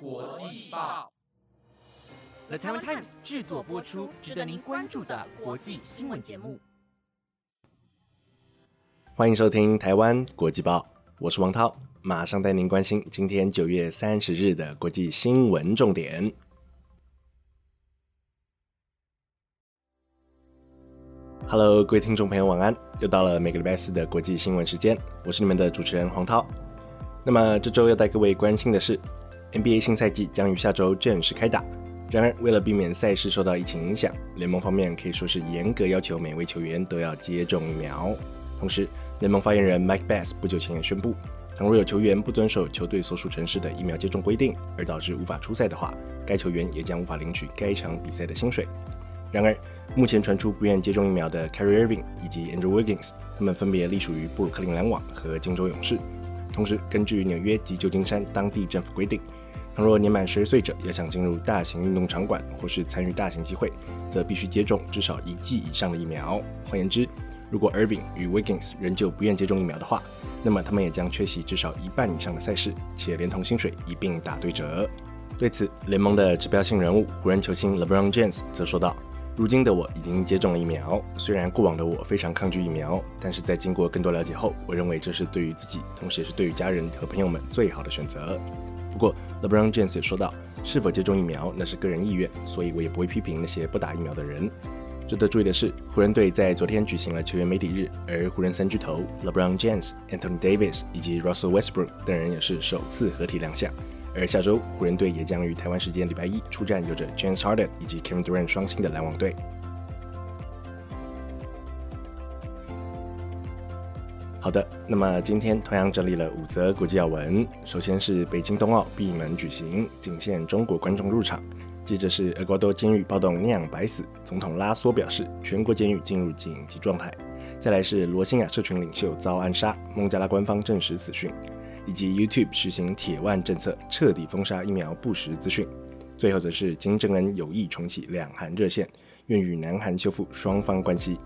国际报，The Taiwan Times 制作播出，值得您关注的国际新闻节目。欢迎收听台湾国际报，我是王涛，马上带您关心今天九月三十日的国际新闻重点。Hello，各位听众朋友，晚安！又到了每个礼拜四的国际新闻时间，我是你们的主持人黄涛。那么这周要带各位关心的是，NBA 新赛季将于下周正式开打。然而，为了避免赛事受到疫情影响，联盟方面可以说是严格要求每位球员都要接种疫苗。同时，联盟发言人 Mike Bass 不久前也宣布，倘若有球员不遵守球队所属城市的疫苗接种规定，而导致无法出赛的话，该球员也将无法领取该场比赛的薪水。然而，目前传出不愿接种疫苗的 Kyrie Irving 以及 Andrew Wiggins，他们分别隶属于布鲁克林篮网和金州勇士。同时，根据纽约及旧金山当地政府规定，倘若年满十岁者要想进入大型运动场馆或是参与大型集会，则必须接种至少一剂以上的疫苗。换言之，如果 Irving 与 Wiggins 仍旧不愿接种疫苗的话，那么他们也将缺席至少一半以上的赛事，且连同薪水一并打对折。对此，联盟的指标性人物湖人球星 LeBron James 则说道。如今的我已经接种了疫苗，虽然过往的我非常抗拒疫苗，但是在经过更多了解后，我认为这是对于自己，同时也是对于家人和朋友们最好的选择。不过，LeBron James 也说到，是否接种疫苗那是个人意愿，所以我也不会批评那些不打疫苗的人。值得注意的是，湖人队在昨天举行了球员媒体日，而湖人三巨头 LeBron James、Anthony Davis 以及 Russell Westbrook 等人也是首次合体亮相。而下周，湖人队也将于台湾时间礼拜一出战有着 James Harden 以及 Kevin Durant 双星的篮网队。好的，那么今天同样整理了五则国际要闻。首先是北京冬奥闭门举行，仅限中国观众入场。接着是厄瓜多监狱暴动酿白死，总统拉索表示全国监狱进入紧急状态。再来是罗兴亚社群领袖遭暗杀，孟加拉官方证实此讯。以及 YouTube 实行铁腕政策，彻底封杀疫苗不实资讯。最后则是金正恩有意重启两韩热线，愿与南韩修复双方关系。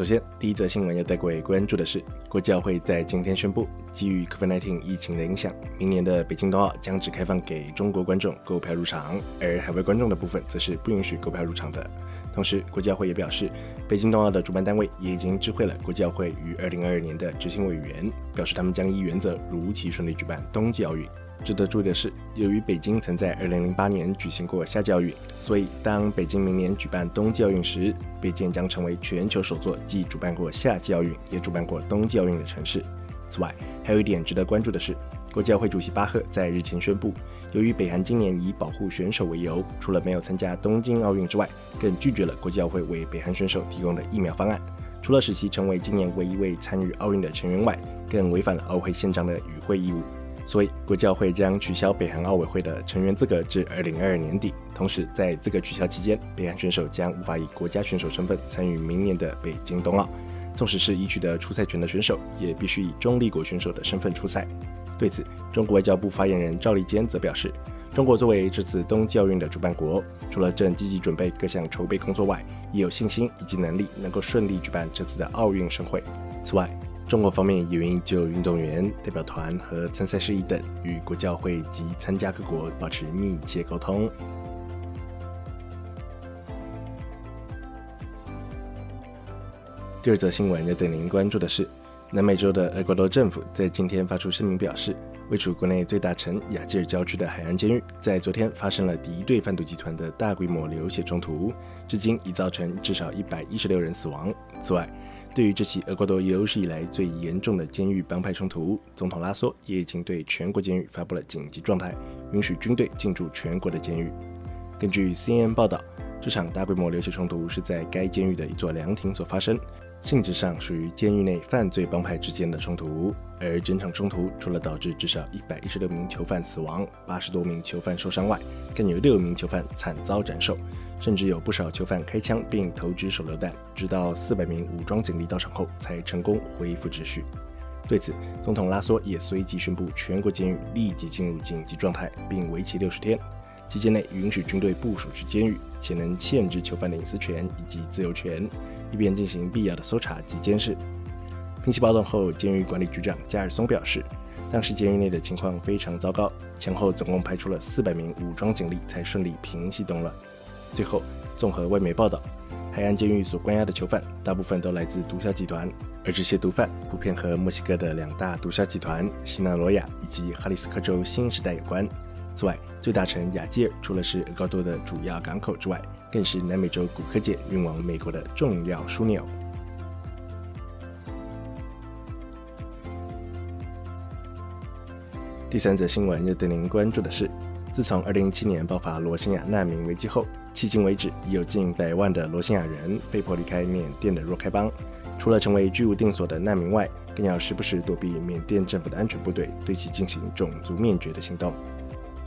首先，第一则新闻要带各位关注的是，国教会在今天宣布，基于 COVID-19 疫情的影响，明年的北京冬奥将只开放给中国观众购票入场，而海外观众的部分则是不允许购票入场的。同时，国教会也表示，北京冬奥的主办单位也已经知会了国教会于2022年的执行委员，表示他们将依原则如期顺利举办冬季奥运。值得注意的是，由于北京曾在2008年举行过夏季奥运，所以当北京明年举办冬季奥运时，北京将成为全球首座既主办过夏季奥运也主办过冬季奥运的城市。此外，还有一点值得关注的是。国际奥会主席巴赫在日前宣布，由于北韩今年以保护选手为由，除了没有参加东京奥运之外，更拒绝了国际奥会为北韩选手提供的疫苗方案。除了使其成为今年唯一位参与奥运的成员外，更违反了奥会宪章的与会义务。所以，国际奥会将取消北韩奥委会的成员资格至二零二二年底。同时，在资格取消期间，北韩选手将无法以国家选手身份参与明年的北京冬奥。纵使是已取得出赛权的选手，也必须以中立国选手的身份出赛。对此，中国外交部发言人赵立坚则表示，中国作为这次冬季奥运的主办国，除了正积极准备各项筹备工作外，也有信心以及能力能够顺利举办这次的奥运盛会。此外，中国方面也愿意就运动员、代表团和参赛事宜等与国教会及参加各国保持密切沟通。第二则新闻要带您关注的是。南美洲的厄瓜多政府在今天发出声明，表示，位处国内最大城雅基尔郊区的海岸监狱，在昨天发生了敌对贩毒集团的大规模流血冲突，至今已造成至少一百一十六人死亡。此外，对于这起厄瓜多有史以来最严重的监狱帮派冲突，总统拉索也已经对全国监狱发布了紧急状态，允许军队进驻全国的监狱。根据 CNN 报道，这场大规模流血冲突是在该监狱的一座凉亭所发生。性质上属于监狱内犯罪帮派之间的冲突，而整场冲突除了导致至少一百一十六名囚犯死亡、八十多名囚犯受伤外，更有六名囚犯惨遭斩首，甚至有不少囚犯开枪并投掷手榴弹，直到四百名武装警力到场后才成功恢复秩序。对此，总统拉索也随即宣布全国监狱立即进入紧急状态，并为期六十天，期间内允许军队部署至监狱，且能限制囚犯的隐私权以及自由权。以便进行必要的搜查及监视。平息暴动后，监狱管理局长加尔松表示，当时监狱内的情况非常糟糕，前后总共派出了四百名武装警力才顺利平息动乱。最后，综合外媒报道，海岸监狱所关押的囚犯大部分都来自毒枭集团，而这些毒贩普遍和墨西哥的两大毒枭集团西纳罗亚以及哈里斯克州新时代有关。此外，最大城亚基尔除了是厄瓜多的主要港口之外，更是南美洲古柯碱运往美国的重要枢纽。第三则新闻要对您关注的是，自从2017年爆发罗兴亚难民危机后，迄今为止已有近百万的罗兴亚人被迫离开缅甸的若开邦，除了成为居无定所的难民外，更要时不时躲避缅甸政府的安全部队对其进行种族灭绝的行动。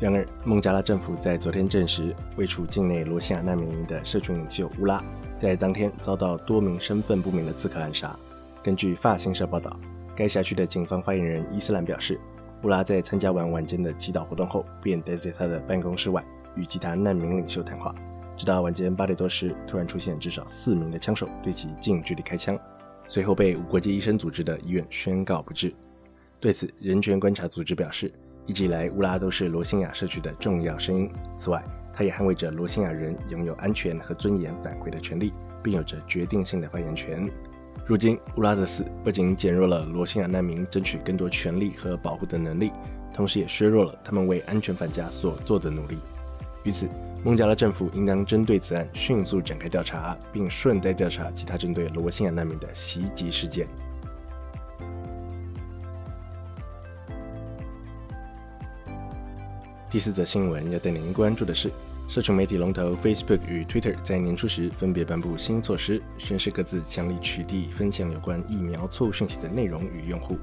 然而，孟加拉政府在昨天证实，位处境内罗兴亚难民的社群领袖乌拉，在当天遭到多名身份不明的刺客暗杀。根据法新社报道，该辖区的警方发言人伊斯兰表示。布拉在参加完晚间的祈祷活动后，便待在他的办公室外与其他难民领袖谈话，直到晚间八点多时，突然出现至少四名的枪手对其近距离开枪，随后被无国际医生组织的医院宣告不治。对此，人权观察组织表示，一直以来乌拉都是罗兴亚社区的重要声音。此外，他也捍卫着罗兴亚人拥有安全和尊严返回的权利，并有着决定性的发言权。如今，乌拉德斯不仅减弱了罗兴亚难民争取更多权利和保护的能力，同时也削弱了他们为安全返家所做的努力。于此，孟加拉政府应当针对此案迅速展开调查，并顺带调查其他针对罗兴亚难民的袭击事件。第四则新闻要带您关注的是。社群媒体龙头 Facebook 与 Twitter 在年初时分别颁布新措施，宣示各自强力取缔分享有关疫苗错误讯息的内容与用户。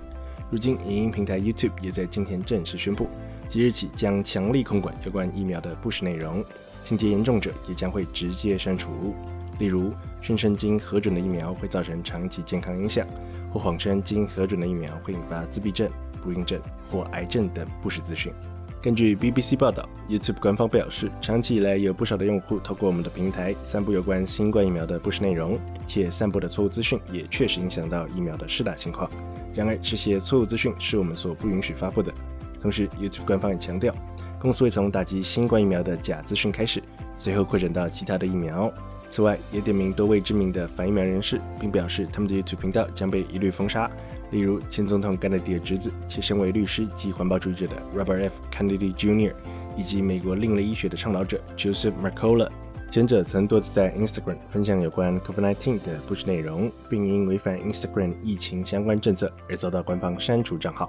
如今，影音平台 YouTube 也在今天正式宣布，即日起将强力控管有关疫苗的不实内容，情节严重者也将会直接删除。例如，宣称经核准的疫苗会造成长期健康影响，或谎称经核准的疫苗会引发自闭症、不孕症或癌症等不实资讯。根据 BBC 报道，YouTube 官方表示，长期以来有不少的用户透过我们的平台散布有关新冠疫苗的不实内容，且散布的错误资讯也确实影响到疫苗的施打情况。然而，这些错误资讯是我们所不允许发布的。同时，YouTube 官方也强调，公司会从打击新冠疫苗的假资讯开始，随后扩展到其他的疫苗。此外，也点名多位知名的反疫苗人士，并表示他们的 YouTube 频道将被一律封杀。例如，前总统甘乃迪的侄子，且身为律师及环保主义者的 Robert F. Kennedy Jr.，以及美国另类医学的倡导者 Joseph Mercola。前者曾多次在 Instagram 分享有关 COVID-19 的不实内容，并因违反 Instagram 疫情相关政策而遭到官方删除账号；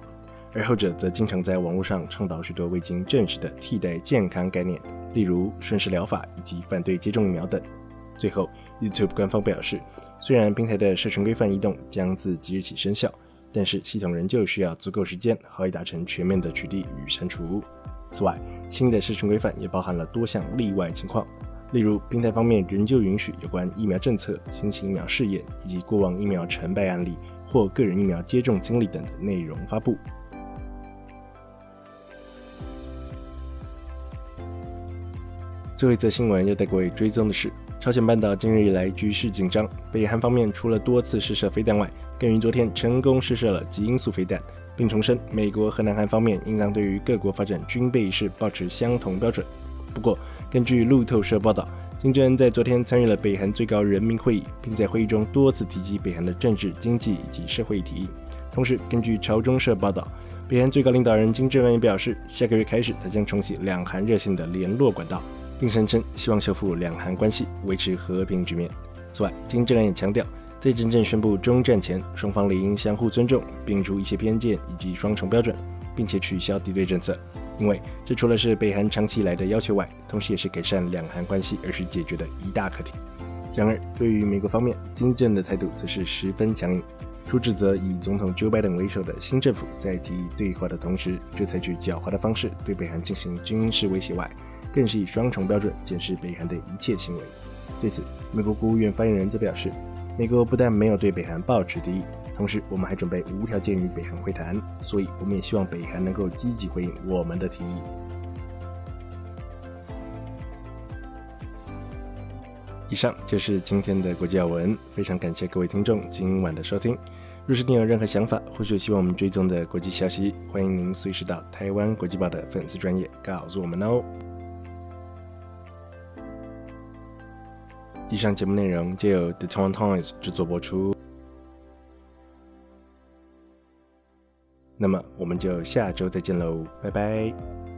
而后者则经常在网络上倡导许多未经证实的替代健康概念，例如顺势疗法以及反对接种疫苗等。最后，YouTube 官方表示，虽然平台的社群规范移动将自即日起生效。但是系统仍旧需要足够时间，好以达成全面的取缔与删除。此外，新的社群规范也包含了多项例外情况，例如平台方面仍旧允许有关疫苗政策、新型疫苗试验以及过往疫苗成败案例或个人疫苗接种经历等的内容发布。最后一则新闻要带各位追踪的是，朝鲜半岛今日以来局势紧张，北韩方面除了多次试射飞弹外，更于昨天成功试射了极音速飞弹，并重申美国和南韩方面应当对于各国发展军备一事保持相同标准。不过，根据路透社报道，金正恩在昨天参与了北韩最高人民会议，并在会议中多次提及北韩的政治、经济以及社会议题。同时，根据朝中社报道，北韩最高领导人金正恩也表示，下个月开始他将重启两韩热线的联络管道，并声称希望修复两韩关系，维持和平局面。此外，金正恩也强调。在真正宣布终战前，双方理应相互尊重，摒除一切偏见以及双重标准，并且取消敌对政策，因为这除了是北韩长期以来的要求外，同时也是改善两韩关系而需解决的一大课题。然而，对于美国方面，金正恩的态度则是十分强硬，除指责以总统 Joe Biden 为首的新政府在提议对话的同时，就采取狡猾的方式对北韩进行军事威胁外，更是以双重标准检视北韩的一切行为。对此，美国国务院发言人则表示。美国不但没有对北韩抱持敌意，同时我们还准备无条件与北韩会谈，所以我们也希望北韩能够积极回应我们的提议。以上就是今天的国际要闻，非常感谢各位听众今晚的收听。若是你有任何想法，或是希望我们追踪的国际消息，欢迎您随时到台湾国际报的粉丝专业告诉我们哦。以上节目内容皆由 The Town Times 制作播出。那么我们就下周再见喽，拜拜。